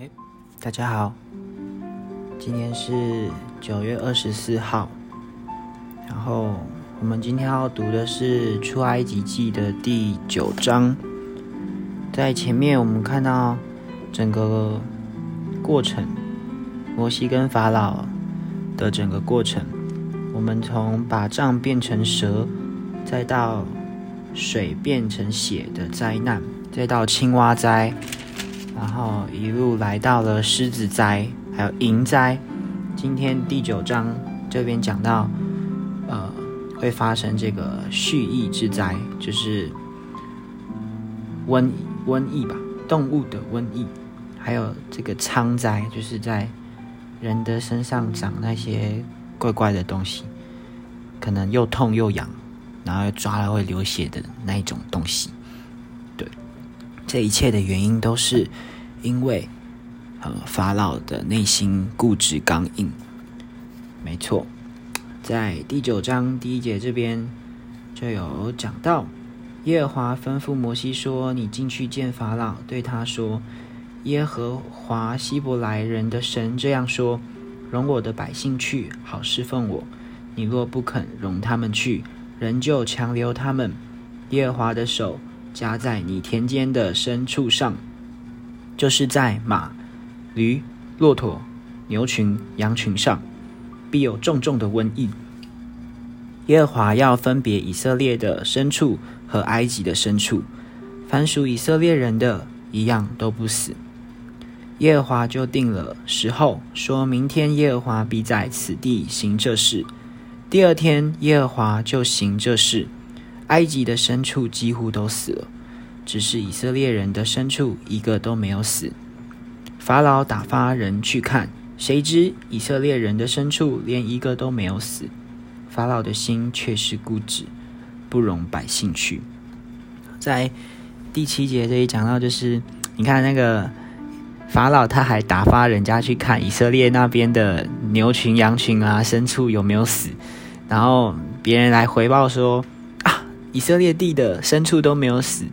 哎，大家好，今天是九月二十四号，然后我们今天要读的是出埃及记的第九章。在前面我们看到整个过程，摩西跟法老的整个过程，我们从把杖变成蛇，再到水变成血的灾难，再到青蛙灾。然后一路来到了狮子灾，还有蝇灾。今天第九章这边讲到，呃，会发生这个蓄疫之灾，就是瘟瘟疫吧，动物的瘟疫，还有这个疮灾，就是在人的身上长那些怪怪的东西，可能又痛又痒，然后抓了会流血的那一种东西。对这一切的原因都是因为，呃，法老的内心固执刚硬。没错，在第九章第一节这边就有讲到，耶和华吩咐摩西说：“你进去见法老，对他说：耶和华希伯来人的神这样说：容我的百姓去，好侍奉我。你若不肯容他们去，仍旧强留他们，耶和华的手。”加在你田间的牲畜上，就是在马、驴、骆驼、牛群、羊群上，必有重重的瘟疫。耶和华要分别以色列的牲畜和埃及的牲畜，凡属以色列人的，一样都不死。耶和华就定了时候，说明天耶和华必在此地行这事。第二天，耶和华就行这事。埃及的牲畜几乎都死了，只是以色列人的牲畜一个都没有死。法老打发人去看，谁知以色列人的牲畜连一个都没有死。法老的心却是固执，不容百姓去。在第七节这里讲到，就是你看那个法老，他还打发人家去看以色列那边的牛群、羊群啊，牲畜有没有死，然后别人来回报说啊。以色列地的牲畜都没有死。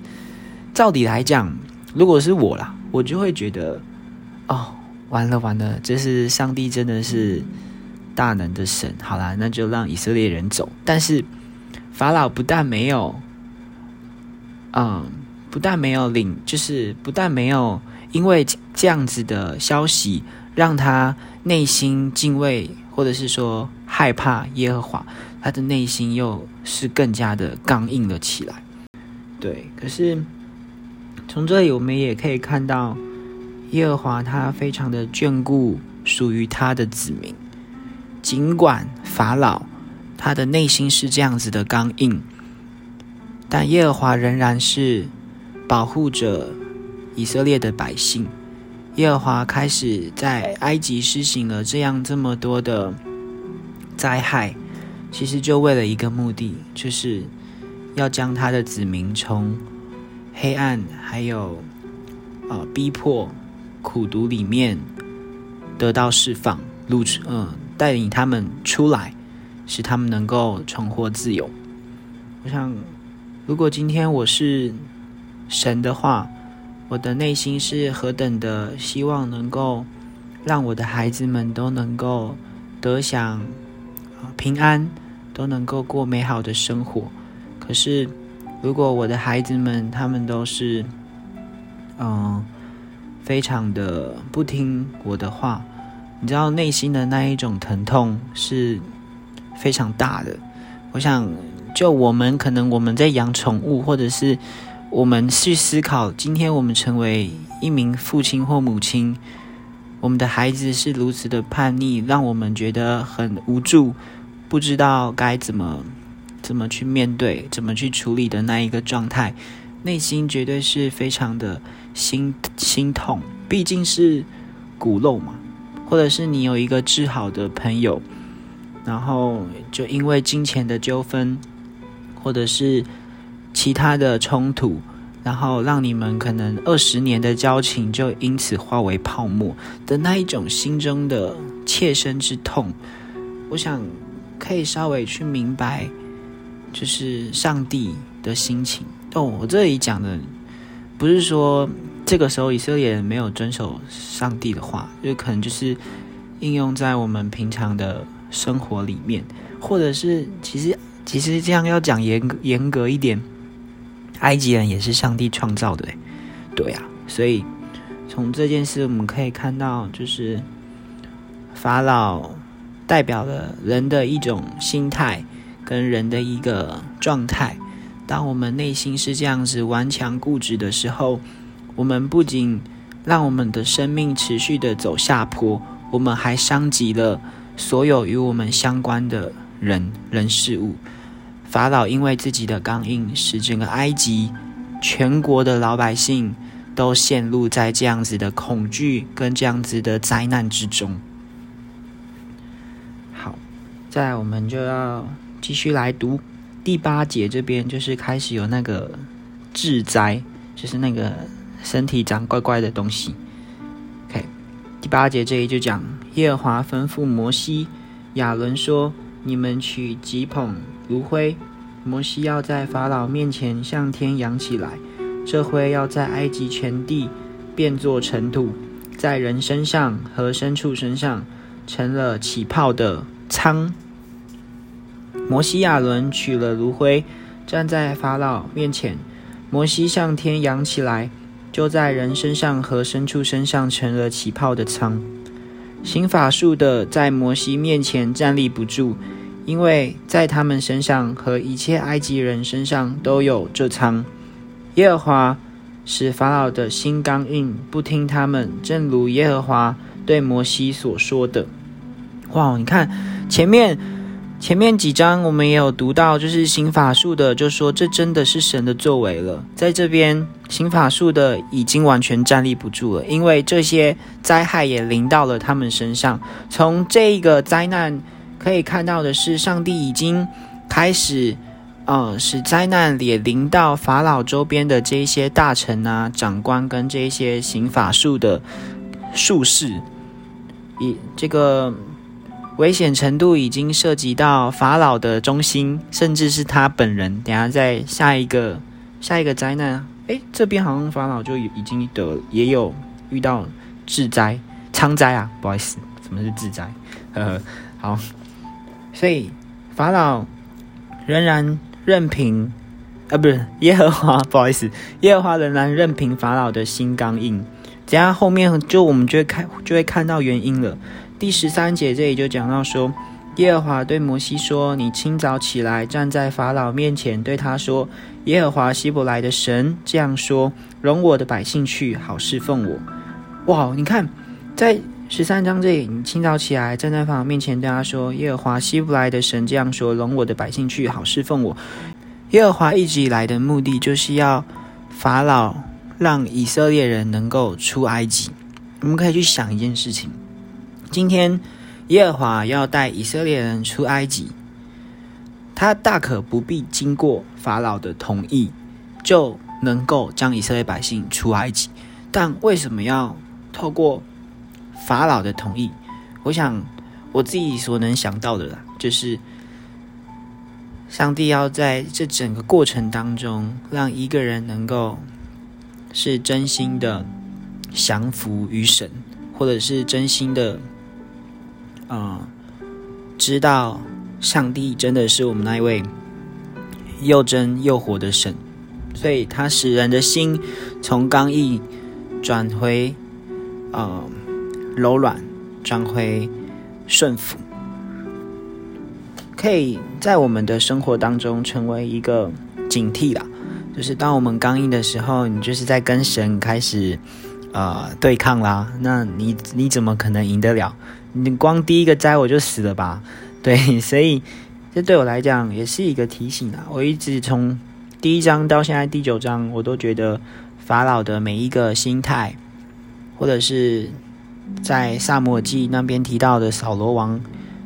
照理来讲，如果是我啦，我就会觉得，哦，完了完了，这是上帝真的是大能的神。好啦，那就让以色列人走。但是法老不但没有，嗯，不但没有领，就是不但没有因为这样子的消息让他内心敬畏，或者是说害怕耶和华。他的内心又是更加的刚硬了起来，对。可是从这里我们也可以看到，耶和华他非常的眷顾属于他的子民。尽管法老他的内心是这样子的刚硬，但耶和华仍然是保护着以色列的百姓。耶和华开始在埃及施行了这样这么多的灾害。其实就为了一个目的，就是要将他的子民从黑暗还有呃逼迫苦读里面得到释放，路嗯带领他们出来，使他们能够重获自由。我想，如果今天我是神的话，我的内心是何等的希望能够让我的孩子们都能够得享平安。都能够过美好的生活，可是如果我的孩子们他们都是，嗯，非常的不听我的话，你知道内心的那一种疼痛是非常大的。我想，就我们可能我们在养宠物，或者是我们去思考，今天我们成为一名父亲或母亲，我们的孩子是如此的叛逆，让我们觉得很无助。不知道该怎么怎么去面对、怎么去处理的那一个状态，内心绝对是非常的心心痛。毕竟是骨肉嘛，或者是你有一个治好的朋友，然后就因为金钱的纠纷，或者是其他的冲突，然后让你们可能二十年的交情就因此化为泡沫的那一种心中的切身之痛，我想。可以稍微去明白，就是上帝的心情。哦，我这里讲的不是说这个时候以色列人没有遵守上帝的话，就可能就是应用在我们平常的生活里面，或者是其实其实这样要讲严严格一点，埃及人也是上帝创造的，对啊，所以从这件事我们可以看到，就是法老代表了人的一种心态跟人的一个状态。当我们内心是这样子顽强固执的时候，我们不仅让我们的生命持续的走下坡，我们还伤及了所有与我们相关的人人事物。法老因为自己的刚硬，使整个埃及全国的老百姓都陷入在这样子的恐惧跟这样子的灾难之中。好，再来我们就要继续来读。第八节这边就是开始有那个治灾，就是那个身体长怪怪的东西。OK，第八节这里就讲耶和华吩咐摩西、亚伦说：“你们取几捧炉灰，摩西要在法老面前向天扬起来，这灰要在埃及全地变作尘土，在人身上和牲畜身上成了起泡的苍。”摩西亚伦取了炉灰，站在法老面前。摩西向天扬起来，就在人身上和牲畜身上成了起泡的仓。行法术的在摩西面前站立不住，因为在他们身上和一切埃及人身上都有这仓。耶和华使法老的心刚硬，不听他们，正如耶和华对摩西所说的。哇，你看前面。前面几章我们也有读到，就是行法术的就说这真的是神的作为了。在这边行法术的已经完全站立不住了，因为这些灾害也临到了他们身上。从这个灾难可以看到的是，上帝已经开始，呃，使灾难也临到法老周边的这一些大臣啊、长官跟这一些行法术的术士，以这个。危险程度已经涉及到法老的中心，甚至是他本人。等下在下一个下一个灾难，哎，这边好像法老就已经得也有遇到治灾、仓灾啊，不好意思，什么是治灾？呵呵，好，所以法老仍然任凭，啊，不是耶和华，不好意思，耶和华仍然任凭法老的心刚硬。等下后面就我们就会看就会看到原因了。第十三节这里就讲到说，耶和华对摩西说：“你清早起来，站在法老面前，对他说：耶和华希伯来的神这样说：容我的百姓去，好侍奉我。”哇，你看，在十三章这里，你清早起来，站在法老面前，对他说：“耶和华希伯来的神这样说：容我的百姓去，好侍奉我。”耶和华一直以来的目的，就是要法老让以色列人能够出埃及。我们可以去想一件事情。今天，耶和华要带以色列人出埃及，他大可不必经过法老的同意，就能够将以色列百姓出埃及。但为什么要透过法老的同意？我想我自己所能想到的啦，就是上帝要在这整个过程当中，让一个人能够是真心的降服于神，或者是真心的。嗯，知道上帝真的是我们那一位又真又活的神，所以他使人的心从刚毅转回啊柔软，转回顺服，可以在我们的生活当中成为一个警惕啦。就是当我们刚硬的时候，你就是在跟神开始呃对抗啦。那你你怎么可能赢得了？你光第一个摘我就死了吧？对，所以这对我来讲也是一个提醒啊。我一直从第一章到现在第九章，我都觉得法老的每一个心态，或者是在萨摩记那边提到的扫罗王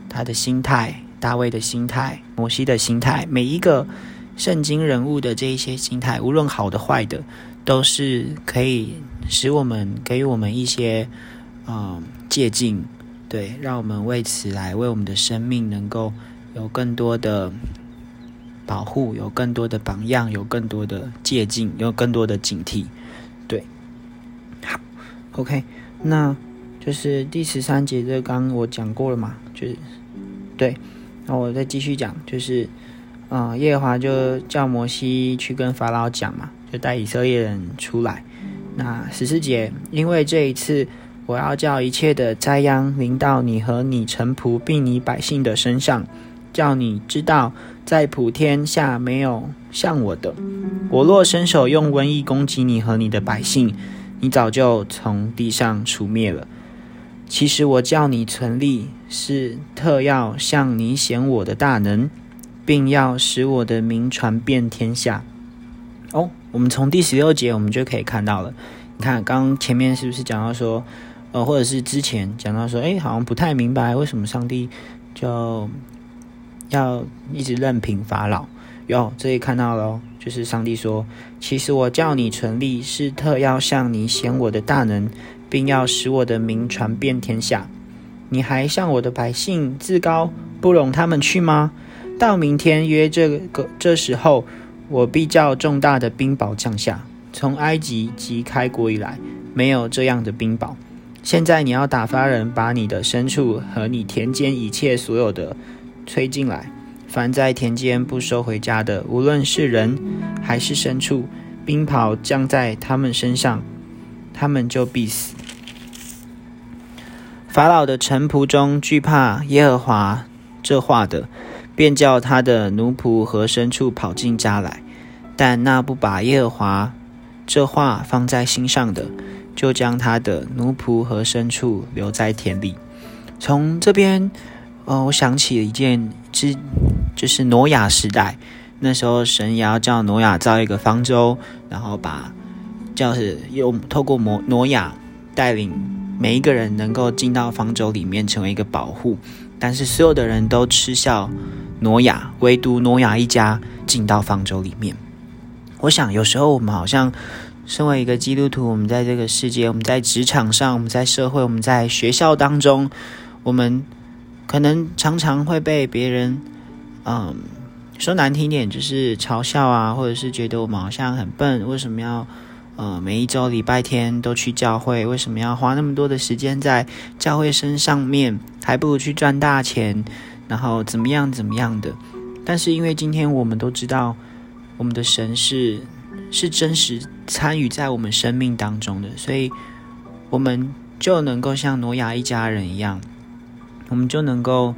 他的心态、大卫的心态、摩西的心态，每一个圣经人物的这一些心态，无论好的坏的，都是可以使我们给予我们一些嗯借鉴。对，让我们为此来为我们的生命能够有更多的保护，有更多的榜样，有更多的借鉴，有更多的警惕。对，好 OK，那就是第十三节，这刚我讲过了嘛，就是对，那我再继续讲，就是啊，耶和华就叫摩西去跟法老讲嘛，就带以色列人出来。那十四节，因为这一次我要叫一切的灾殃临到你和你臣仆并你百姓的身上，叫你知道，在普天下没有像我的。我若伸手用瘟疫攻击你和你的百姓，你早就从地上除灭了。其实我叫你存立，是特要向你显我的大能，并要使我的名传遍天下。哦，我们从第十六节我们就可以看到了。你看，刚前面是不是讲到说，呃，或者是之前讲到说，哎，好像不太明白为什么上帝就要一直任凭法老。哟，这里看到了，就是上帝说：“其实我叫你成立，是特要向你显我的大能，并要使我的名传遍天下。你还向我的百姓自高，不容他们去吗？到明天约这个这时候，我必叫重大的冰雹降下。从埃及及开国以来，没有这样的冰雹。现在你要打发人，把你的牲畜和你田间一切所有的吹进来。”凡在田间不收回家的，无论是人还是牲畜，冰雹降在他们身上，他们就必死。法老的臣仆中惧怕耶和华这话的，便叫他的奴仆和牲畜跑进家来；但那不把耶和华这话放在心上的，就将他的奴仆和牲畜留在田里。从这边，呃，我想起了一件之。就是挪亚时代，那时候神也要叫挪亚造一个方舟，然后把，就是用透过挪挪亚带领每一个人能够进到方舟里面成为一个保护，但是所有的人都嗤笑挪亚，唯独挪亚一家进到方舟里面。我想有时候我们好像身为一个基督徒，我们在这个世界，我们在职场上，我们在社会，我们在学校当中，我们可能常常会被别人。嗯，说难听点就是嘲笑啊，或者是觉得我们好像很笨，为什么要呃每一周礼拜天都去教会？为什么要花那么多的时间在教会身上面？还不如去赚大钱，然后怎么样怎么样的？但是因为今天我们都知道，我们的神是是真实参与在我们生命当中的，所以我们就能够像挪亚一家人一样，我们就能够。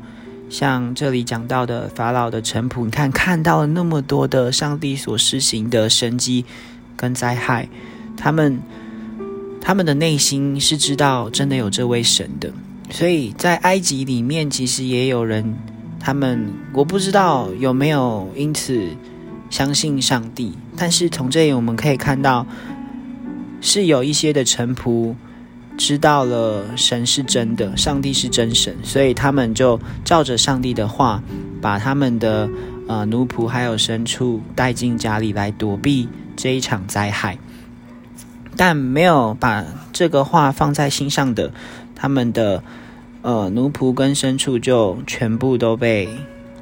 像这里讲到的法老的臣仆，你看看到了那么多的上帝所施行的神迹跟灾害，他们他们的内心是知道真的有这位神的，所以在埃及里面其实也有人，他们我不知道有没有因此相信上帝，但是从这里我们可以看到是有一些的臣仆。知道了神是真的，上帝是真神，所以他们就照着上帝的话，把他们的呃奴仆还有牲畜带进家里来躲避这一场灾害。但没有把这个话放在心上的，他们的呃奴仆跟牲畜就全部都被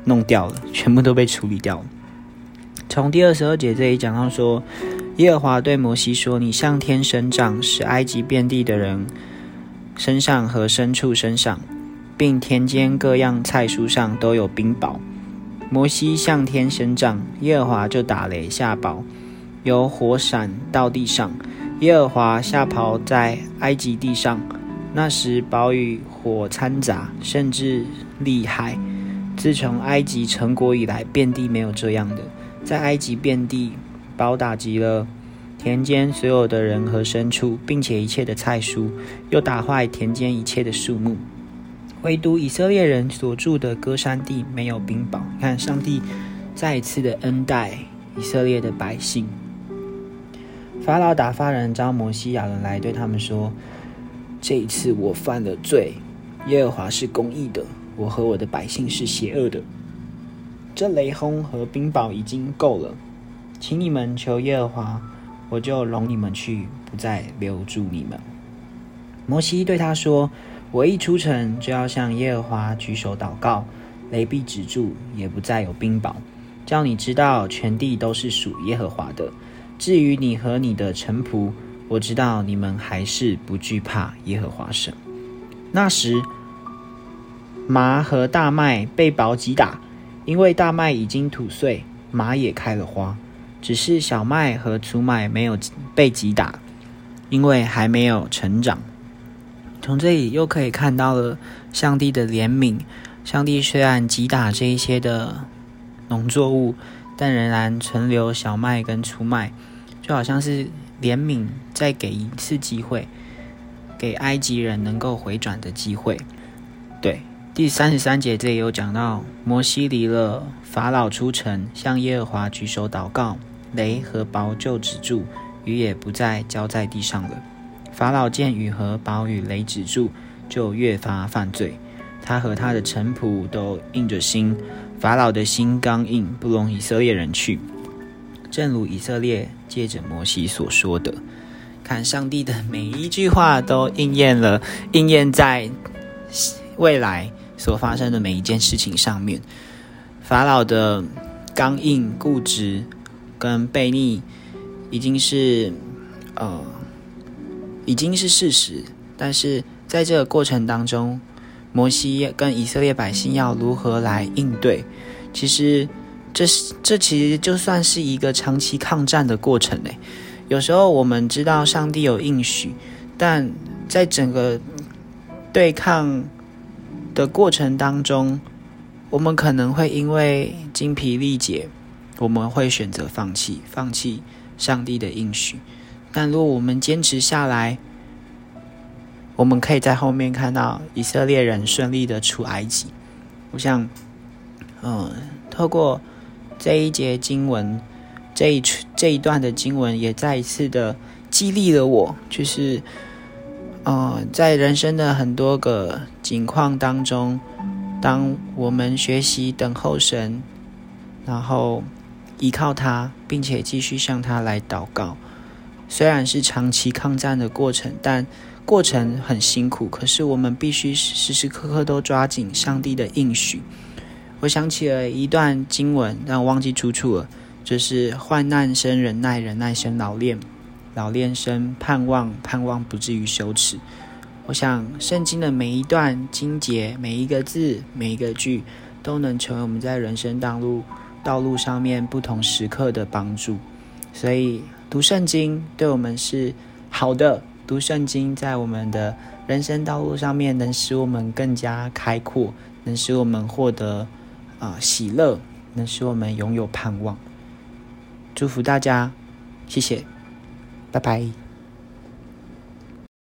弄掉了，全部都被处理掉了。从第二十二节这里讲到说。耶和华对摩西说：“你向天伸杖，使埃及遍地的人身上和牲畜身上，并田间各样菜蔬上都有冰雹。”摩西向天伸杖，耶和华就打雷下雹，有火闪到地上。耶和华下雹在埃及地上，那时雹与火掺杂，甚至厉害。自从埃及成国以来，遍地没有这样的，在埃及遍地。包打击了田间所有的人和牲畜，并且一切的菜蔬，又打坏田间一切的树木。唯独以色列人所住的歌山地没有冰雹。看，上帝再一次的恩待以色列的百姓。法老打发人招摩西亚人来，对他们说：“这一次我犯了罪，耶和华是公义的，我和我的百姓是邪恶的。这雷轰和冰雹已经够了。”请你们求耶和华，我就容你们去，不再留住你们。摩西对他说：“我一出城，就要向耶和华举手祷告，雷必止住，也不再有冰雹，叫你知道全地都是属耶和华的。至于你和你的臣仆，我知道你们还是不惧怕耶和华神。那时，麻和大麦被雹击打，因为大麦已经吐穗，马也开了花，只是小麦和粗麦没有被击打，因为还没有成长。从这里又可以看到了上帝的怜悯。上帝虽然击打这一些的农作物，但仍然存留小麦跟粗麦，就好像是怜悯再给一次机会，给埃及人能够回转的机会。对，第三十三节这里有讲到，摩西离了法老出城，向耶和华举手祷告，雷和雹就止住，雨也不再浇在地上了。法老见雨和雹与雷止住，就越发犯罪。他和他的臣仆都硬着心，法老的心刚硬，不容以色列人去。正如以色列借着摩西所说的，看上帝的每一句话都应验了，应验在未来所发生的每一件事情上面。法老的刚硬、固执跟悖逆，已经是呃，已经是事实。但是在这个过程当中，摩西跟以色列百姓要如何来应对？其实，这是这其实就算是一个长期抗战的过程嘞。有时候我们知道上帝有应许，但在整个对抗的过程当中，我们可能会因为精疲力竭，我们会选择放弃，放弃上帝的应许。但如果我们坚持下来，我们可以在后面看到以色列人顺利的出埃及。我想，嗯，透过这一节经文，这一这一段的经文，也再一次的激励了我，就是，呃，在人生的很多个境况当中，当我们学习等候神，然后依靠他，并且继续向他来祷告，虽然是长期抗战的过程，但。过程很辛苦，可是我们必须时时刻刻都抓紧上帝的应许。我想起了一段经文，但我忘记出处了。就是患难生忍耐，忍耐生老练，老练生盼望，盼望不至于羞耻。我想圣经的每一段经节，每一个字，每一个句，都能成为我们在人生道路道路上面不同时刻的帮助。所以读圣经对我们是好的。读圣经，在我们的人生道路上面，能使我们更加开阔，能使我们获得啊喜乐，能使我们拥有盼望。祝福大家，谢谢，拜拜。